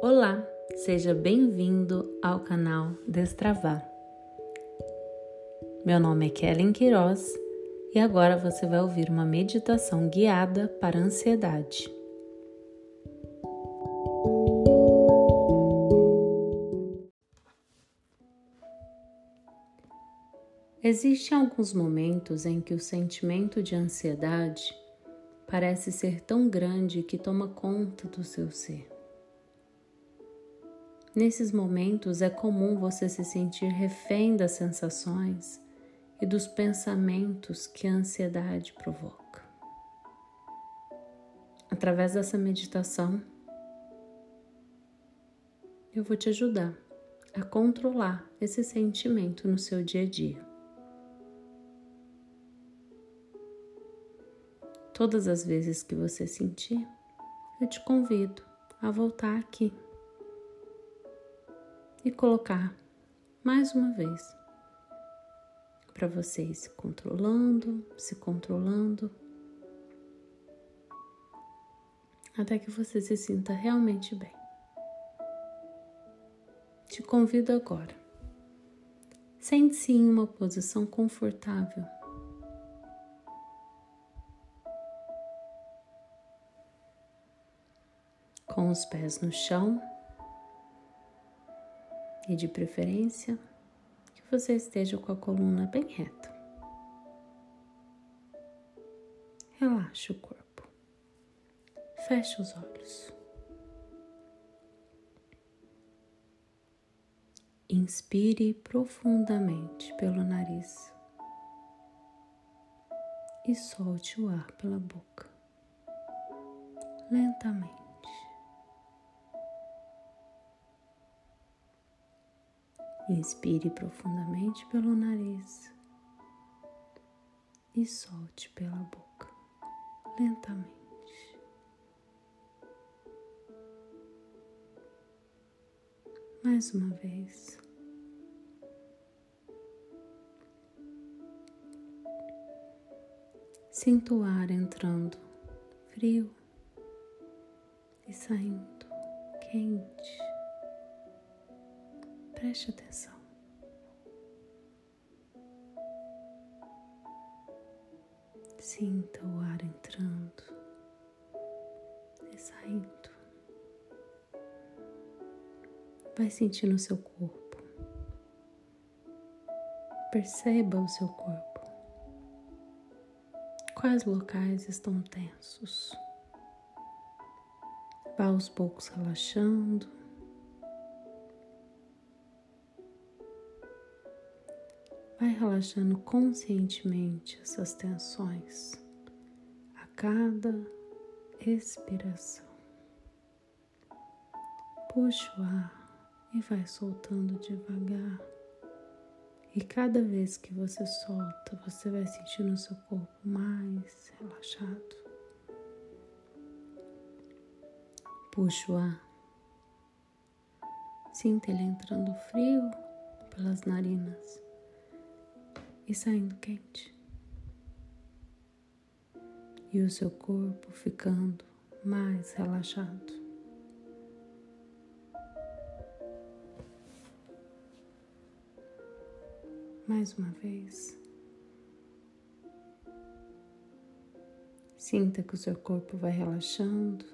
Olá, seja bem-vindo ao canal Destravar. Meu nome é Kellen Queiroz e agora você vai ouvir uma meditação guiada para ansiedade. Existem alguns momentos em que o sentimento de ansiedade parece ser tão grande que toma conta do seu ser. Nesses momentos é comum você se sentir refém das sensações e dos pensamentos que a ansiedade provoca. Através dessa meditação, eu vou te ajudar a controlar esse sentimento no seu dia a dia. Todas as vezes que você sentir, eu te convido a voltar aqui e colocar mais uma vez para você ir se controlando, se controlando, até que você se sinta realmente bem. Te convido agora. Sente-se em uma posição confortável. Com os pés no chão e de preferência que você esteja com a coluna bem reta. Relaxe o corpo. Feche os olhos. Inspire profundamente pelo nariz e solte o ar pela boca, lentamente. Inspire profundamente pelo nariz e solte pela boca, lentamente. Mais uma vez. Sinto o ar entrando frio e saindo quente. Preste atenção. Sinta o ar entrando e saindo. Vai sentindo o seu corpo. Perceba o seu corpo. Quais locais estão tensos? Vá aos poucos relaxando. Vai relaxando conscientemente essas tensões a cada expiração. Puxa o ar e vai soltando devagar. E cada vez que você solta, você vai sentindo o seu corpo mais relaxado. Puxa o ar. Sinta ele entrando frio pelas narinas e saindo quente. E o seu corpo ficando mais relaxado. Mais uma vez. Sinta que o seu corpo vai relaxando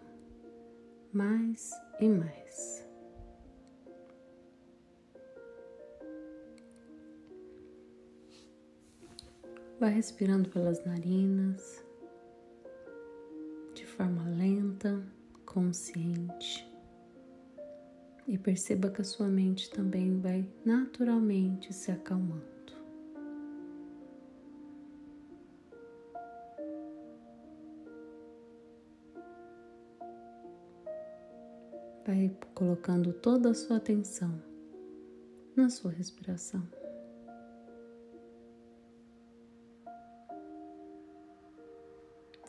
mais e mais. Vai respirando pelas narinas, de forma lenta, consciente. E perceba que a sua mente também vai naturalmente se acalmando. Vai colocando toda a sua atenção na sua respiração.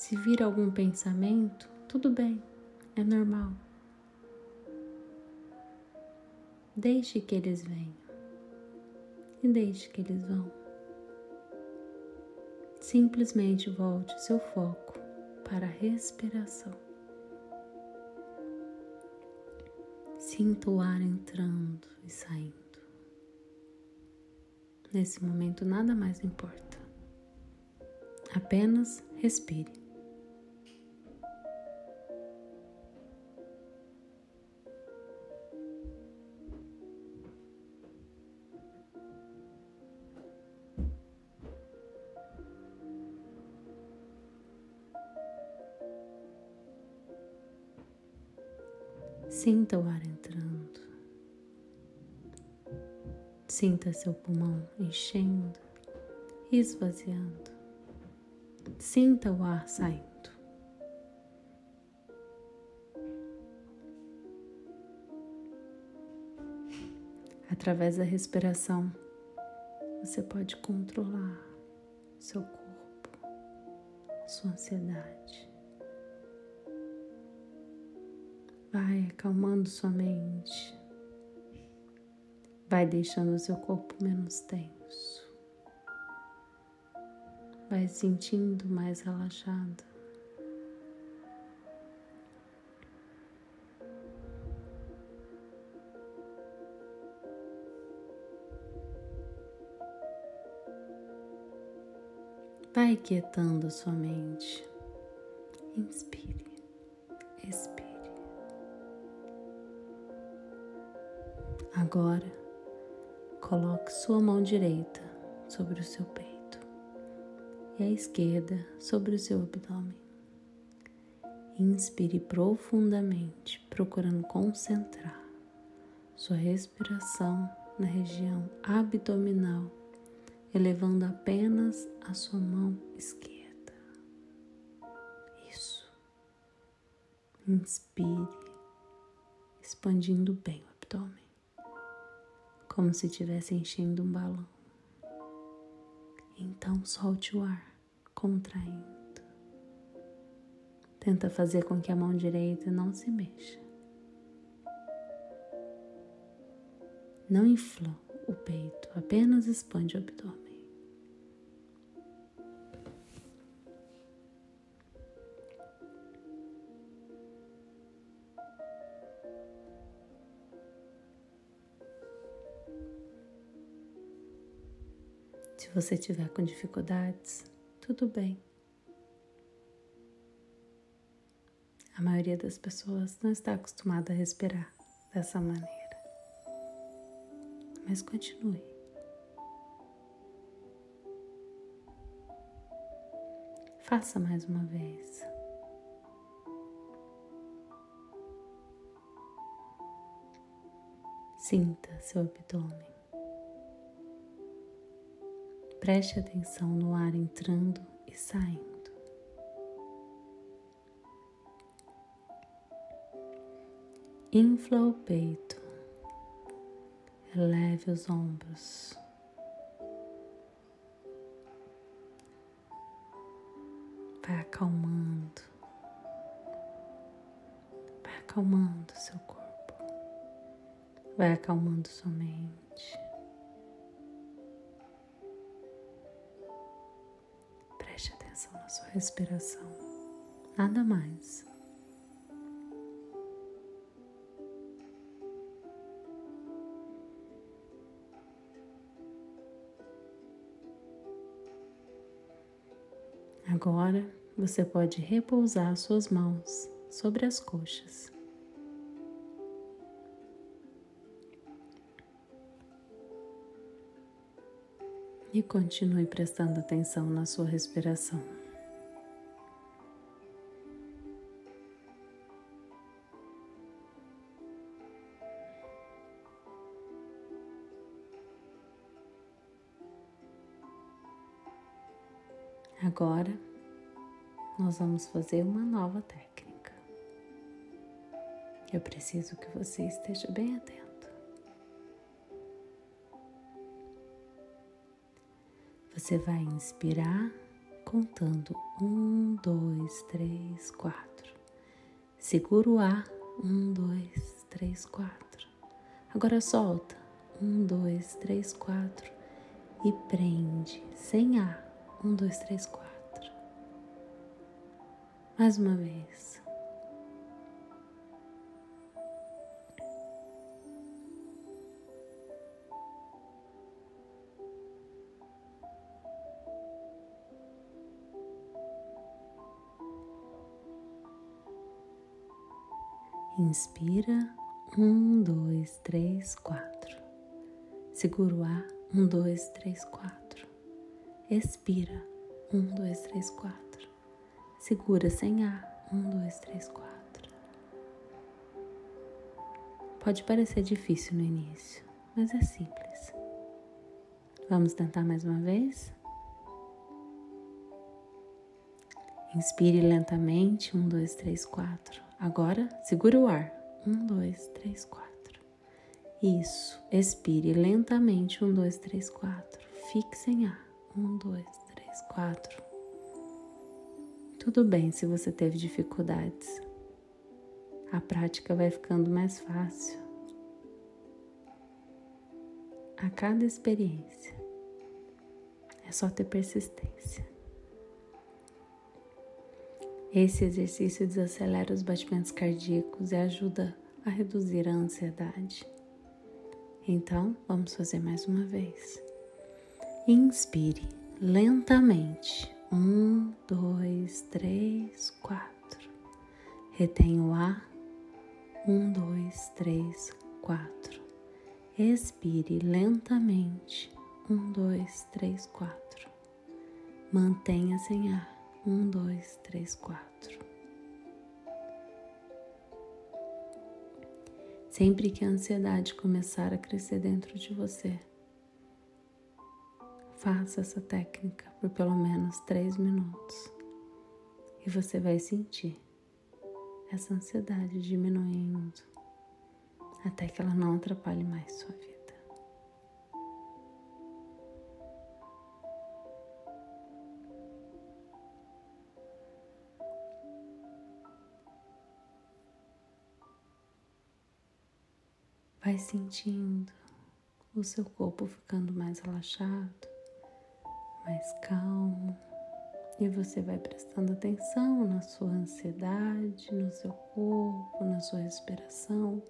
Se vir algum pensamento, tudo bem, é normal. Deixe que eles venham e deixe que eles vão. Simplesmente volte seu foco para a respiração. Sinta o ar entrando e saindo. Nesse momento, nada mais importa. Apenas respire. Sinta o ar entrando. Sinta seu pulmão enchendo e esvaziando. Sinta o ar saindo. Através da respiração, você pode controlar seu corpo, sua ansiedade. Vai acalmando sua mente. Vai deixando o seu corpo menos tenso. Vai sentindo mais relaxado. Vai quietando sua mente. Inspire, expire. Agora, coloque sua mão direita sobre o seu peito e a esquerda sobre o seu abdômen. Inspire profundamente, procurando concentrar sua respiração na região abdominal, elevando apenas a sua mão esquerda. Isso. Inspire, expandindo bem o abdômen como se estivesse enchendo um balão. Então solte o ar, contraindo. Tenta fazer com que a mão direita não se mexa. Não infla o peito, apenas expande o abdômen. Se você tiver com dificuldades, tudo bem. A maioria das pessoas não está acostumada a respirar dessa maneira. Mas continue. Faça mais uma vez. Sinta seu abdômen. Preste atenção no ar entrando e saindo. Infla o peito, eleve os ombros. Vai acalmando, vai acalmando seu corpo, vai acalmando sua mente. Respiração, nada mais. Agora você pode repousar suas mãos sobre as coxas. e continue prestando atenção na sua respiração. Agora nós vamos fazer uma nova técnica. Eu preciso que você esteja bem atento. Você vai inspirar contando um, dois, três, quatro. Segura o ar, um, dois, três, quatro. Agora solta, um, dois, três, quatro e prende sem ar, um, dois, três, quatro. Mais uma vez. Inspira, um, dois, três, quatro. Segura o ar, um, dois, três, quatro. Expira, um, dois, três, quatro. Segura sem ar, um, dois, três, quatro. Pode parecer difícil no início, mas é simples. Vamos tentar mais uma vez? Inspire lentamente, um, dois, três, quatro. Agora, segura o ar. Um, dois, três, quatro. Isso. Expire lentamente. Um, dois, três, quatro. Fique sem ar. Um, dois, três, quatro. Tudo bem se você teve dificuldades. A prática vai ficando mais fácil. A cada experiência. É só ter persistência. Esse exercício desacelera os batimentos cardíacos e ajuda a reduzir a ansiedade. Então, vamos fazer mais uma vez. Inspire lentamente. Um, dois, três, quatro. Retenha o ar. Um, dois, três, quatro. Expire lentamente. Um, dois, três, quatro. Mantenha sem ar. Um, dois, três, quatro. Sempre que a ansiedade começar a crescer dentro de você, faça essa técnica por pelo menos três minutos e você vai sentir essa ansiedade diminuindo até que ela não atrapalhe mais sua vida. Vai sentindo o seu corpo ficando mais relaxado, mais calmo, e você vai prestando atenção na sua ansiedade, no seu corpo, na sua respiração,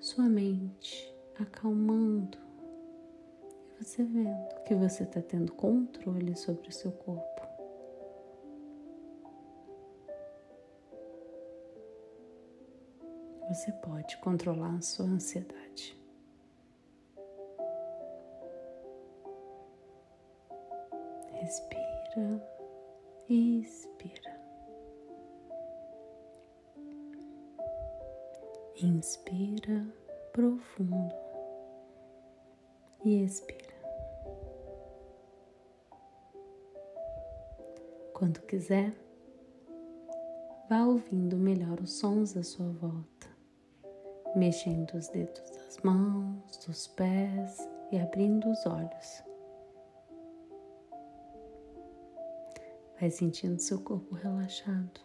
sua mente acalmando, e você vendo que você está tendo controle sobre o seu corpo. você pode controlar a sua ansiedade. Respira, expira. Inspira profundo e expira. Quando quiser, vá ouvindo melhor os sons à sua volta mexendo os dedos das mãos, dos pés e abrindo os olhos. Vai sentindo seu corpo relaxado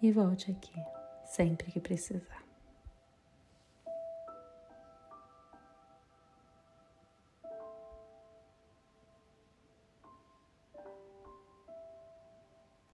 e volte aqui sempre que precisar.